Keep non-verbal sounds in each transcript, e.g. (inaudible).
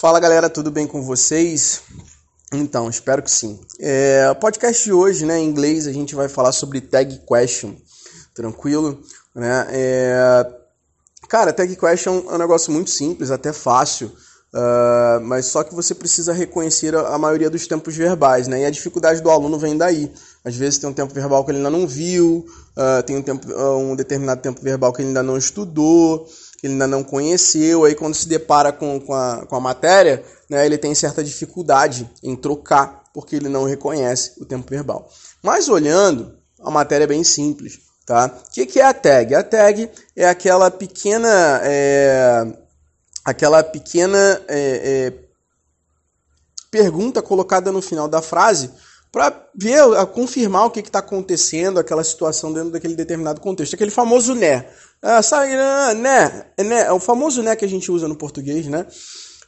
Fala galera, tudo bem com vocês? Então, espero que sim. É, podcast de hoje, né, em inglês, a gente vai falar sobre tag question, tranquilo? Né? É, cara, tag question é um negócio muito simples, até fácil, uh, mas só que você precisa reconhecer a, a, maioria dos tempos verbais, né? E a dificuldade do aluno vem daí. Às vezes tem um tempo verbal que ele ainda não viu, uh, tem um, tempo, uh, um determinado tempo verbal que ele ainda não estudou, que ele ainda não conheceu, aí quando se depara com, com, a, com a matéria, né, ele tem certa dificuldade em trocar, porque ele não reconhece o tempo verbal. Mas olhando, a matéria é bem simples. Tá? O que, que é a tag? A tag é aquela pequena. É, aquela pequena é, é, pergunta colocada no final da frase para ver, confirmar o que está acontecendo, aquela situação dentro daquele determinado contexto. Aquele famoso né. Ah, sabe, né, né, é o famoso né que a gente usa no português, né?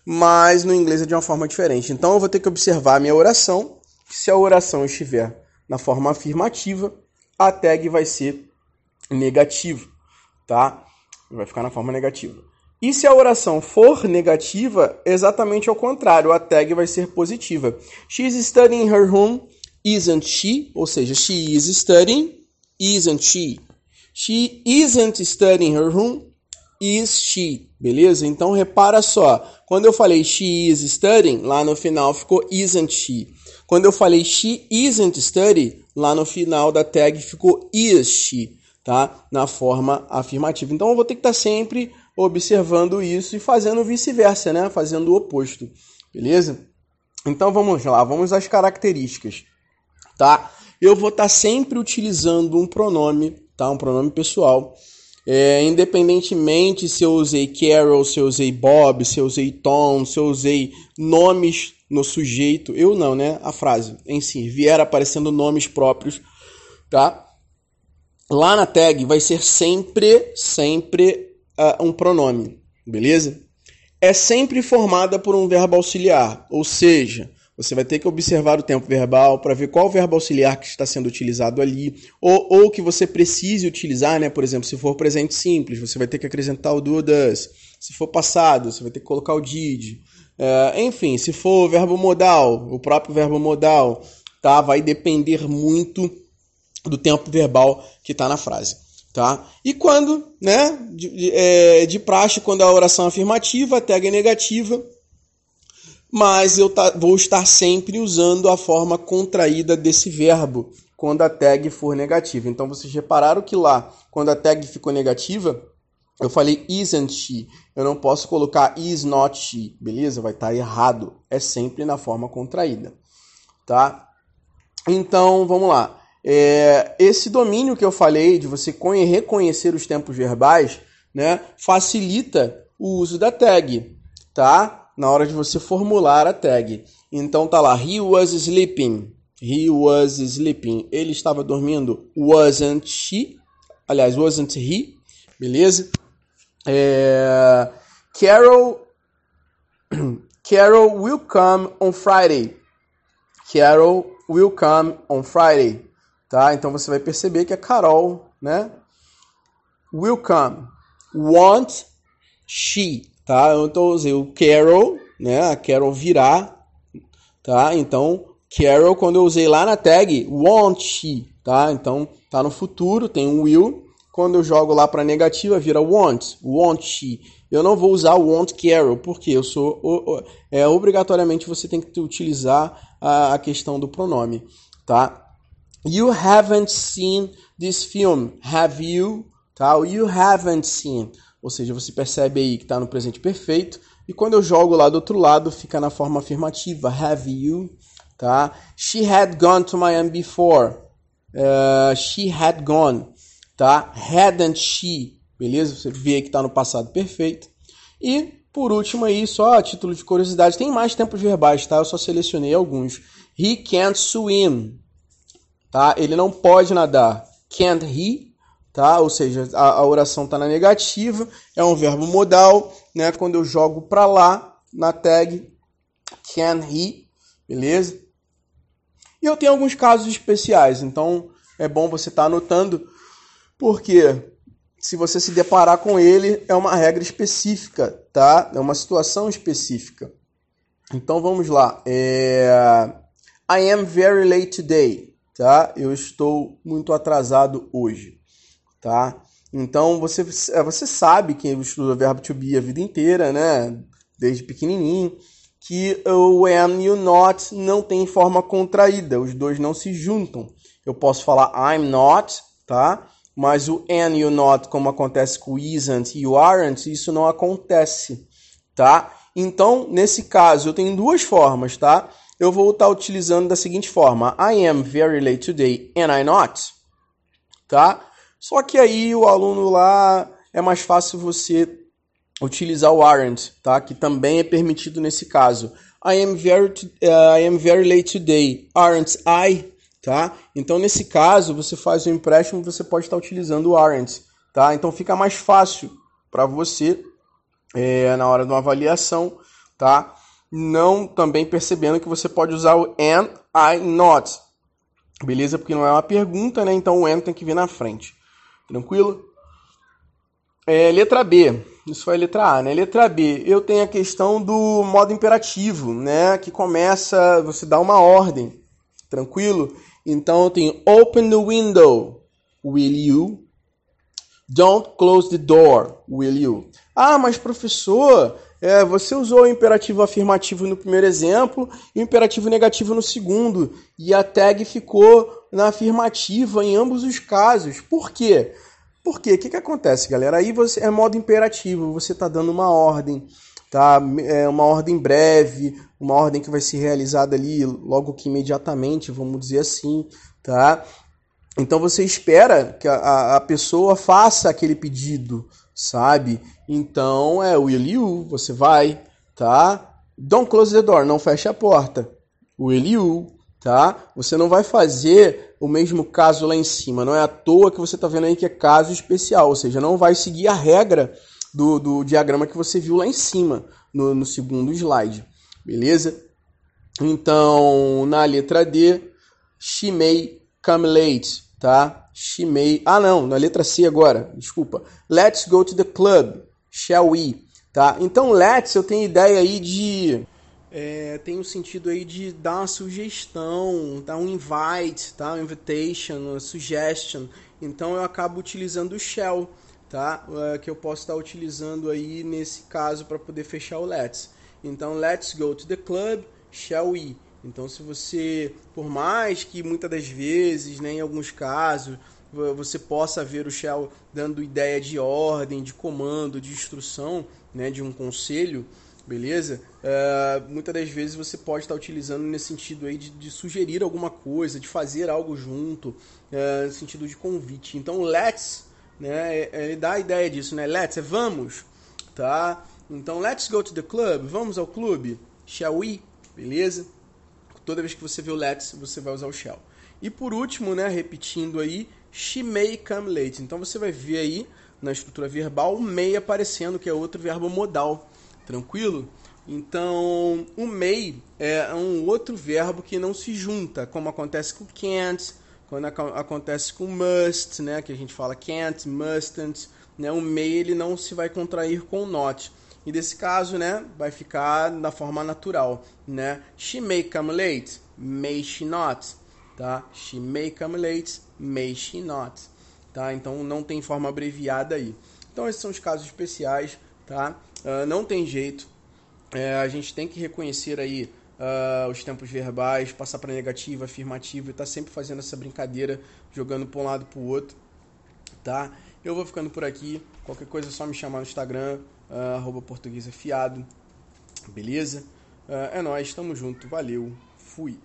Mas no inglês é de uma forma diferente. Então eu vou ter que observar a minha oração. Se a oração estiver na forma afirmativa, a tag vai ser negativa, tá? Vai ficar na forma negativa. E se a oração for negativa, exatamente ao contrário, a tag vai ser positiva. She is studying her room, isn't she? Ou seja, she is studying, isn't she? She isn't studying her room, is she? Beleza? Então repara só, quando eu falei she is studying, lá no final ficou isn't she. Quando eu falei she isn't studying, lá no final da tag ficou is she, tá? Na forma afirmativa. Então eu vou ter que estar sempre observando isso e fazendo vice-versa, né? Fazendo o oposto. Beleza? Então vamos lá, vamos às características, tá? Eu vou estar sempre utilizando um pronome, tá? Um pronome pessoal. É, independentemente se eu usei Carol, se eu usei Bob, se eu usei Tom, se eu usei nomes no sujeito, eu não, né? A frase em si, vier aparecendo nomes próprios, tá? Lá na tag vai ser sempre, sempre uh, um pronome, beleza? É sempre formada por um verbo auxiliar, ou seja, você vai ter que observar o tempo verbal para ver qual verbo auxiliar que está sendo utilizado ali, ou, ou que você precise utilizar, né? Por exemplo, se for presente simples, você vai ter que acrescentar o do das. Se for passado, você vai ter que colocar o did. Uh, enfim, se for verbo modal, o próprio verbo modal, tá? Vai depender muito do tempo verbal que está na frase tá? E quando, né, de, de, é, de praxe, quando a oração é afirmativa, a tag é negativa, mas eu tá, vou estar sempre usando a forma contraída desse verbo quando a tag for negativa. Então vocês repararam que lá, quando a tag ficou negativa, eu falei isn't she. Eu não posso colocar is not she, beleza? Vai estar errado. É sempre na forma contraída, tá? Então, vamos lá. É, esse domínio que eu falei de você reconhecer os tempos verbais, né, facilita o uso da tag, tá? Na hora de você formular a tag. Então tá lá, he was sleeping. He was sleeping. Ele estava dormindo. Wasn't she? Aliás, wasn't he? Beleza? É... Carol (clears throat) Carol will come on Friday. Carol will come on Friday tá? Então você vai perceber que a Carol, né? Will come. Want she, tá? Então usei o Carol, né? A Carol virá, tá? Então Carol quando eu usei lá na tag want she, tá? Então tá no futuro, tem um will. Quando eu jogo lá para negativa vira want, want she. Eu não vou usar want Carol, porque eu sou é obrigatoriamente você tem que utilizar a questão do pronome, tá? You haven't seen this film, have you? Tá? O you haven't seen. Ou seja, você percebe aí que está no presente perfeito. E quando eu jogo lá do outro lado, fica na forma afirmativa. Have you? Tá? She had gone to Miami before. Uh, she had gone. Tá? Hadn't she? Beleza? Você vê que está no passado perfeito. E, por último aí, só a título de curiosidade, tem mais tempos verbais, tá? Eu só selecionei alguns. He can't swim tá? Ele não pode nadar. Can't he, tá? Ou seja, a, a oração está na negativa, é um verbo modal, né? Quando eu jogo para lá na tag can he, beleza? E eu tenho alguns casos especiais, então é bom você estar tá anotando, porque se você se deparar com ele, é uma regra específica, tá? É uma situação específica. Então vamos lá. É... I am very late today, tá? Eu estou muito atrasado hoje, tá? Então você, é, você sabe que estuda verbo to be a vida inteira, né? Desde pequenininho, que o am e o not não tem forma contraída, os dois não se juntam. Eu posso falar I'm not, tá? Mas o am e o not, como acontece com o isn't e o aren't, isso não acontece, tá? Então, nesse caso, eu tenho duas formas, tá? Eu vou estar utilizando da seguinte forma: I am very late today and I not, tá? Só que aí o aluno lá é mais fácil você utilizar o aren't, tá? Que também é permitido nesse caso. I am very, uh, I am very late today. Aren't I? Tá? Então, nesse caso, você faz o empréstimo, você pode estar utilizando o aren't, tá? Então, fica mais fácil para você é, na hora de uma avaliação, tá? Não também percebendo que você pode usar o am, I not, beleza? Porque não é uma pergunta, né? Então, o am tem que vir na frente. Tranquilo? É, letra B. Isso foi a letra A, né? Letra B. Eu tenho a questão do modo imperativo, né? Que começa, você dá uma ordem. Tranquilo? Então eu tenho open the window. Will you? Don't close the door. Will you? Ah, mas professor, é, você usou o imperativo afirmativo no primeiro exemplo e o imperativo negativo no segundo. E a tag ficou na afirmativa em ambos os casos. Por quê? Porque o que, que acontece, galera? Aí você é modo imperativo, você está dando uma ordem, tá? É uma ordem breve, uma ordem que vai ser realizada ali logo que imediatamente, vamos dizer assim, tá? Então você espera que a, a pessoa faça aquele pedido, sabe? Então é will you, você vai, tá? Don't close the door, não feche a porta. Will you, tá? Você não vai fazer o mesmo caso lá em cima. Não é à toa que você está vendo aí que é caso especial, ou seja, não vai seguir a regra do, do diagrama que você viu lá em cima, no, no segundo slide. Beleza? Então, na letra D, she may come late, tá? She may... Ah, não, na letra C agora, desculpa. Let's go to the club, shall we? Tá? Então, let's, eu tenho ideia aí de é, tem um sentido aí de dar uma sugestão, dar um invite, tá? Um invitation, uma suggestion. Então eu acabo utilizando o shell, tá? É, que eu posso estar utilizando aí nesse caso para poder fechar o let's. Então let's go to the club, shall we? Então se você, por mais que muitas das vezes, né, em alguns casos, você possa ver o shell dando ideia de ordem, de comando, de instrução, né, de um conselho, beleza? Uh, muitas das vezes você pode estar utilizando nesse sentido aí de, de sugerir alguma coisa, de fazer algo junto, uh, no sentido de convite. Então, let's, né, é, ele dá a ideia disso, né? Let's é vamos, tá? Então, let's go to the club, vamos ao clube, shall we, beleza? Toda vez que você vê o let's, você vai usar o shall. E por último, né, repetindo aí, she may come late. Então você vai ver aí na estrutura verbal o may aparecendo, que é outro verbo modal Tranquilo? Então, o may é um outro verbo que não se junta, como acontece com can't, quando acontece com must, né, que a gente fala can't, mustn't, né, o may ele não se vai contrair com not. E desse caso, né, vai ficar da forma natural, né? She may come late, may she not, tá? She may come late, may she not, tá? Então não tem forma abreviada aí. Então esses são os casos especiais, tá? Uh, não tem jeito. É, a gente tem que reconhecer aí uh, os tempos verbais, passar para negativo, afirmativo e tá sempre fazendo essa brincadeira, jogando para um lado para o outro, tá? Eu vou ficando por aqui. Qualquer coisa é só me chamar no Instagram, uh, arroba português afiado. Beleza? Uh, é nóis, tamo junto. Valeu. Fui.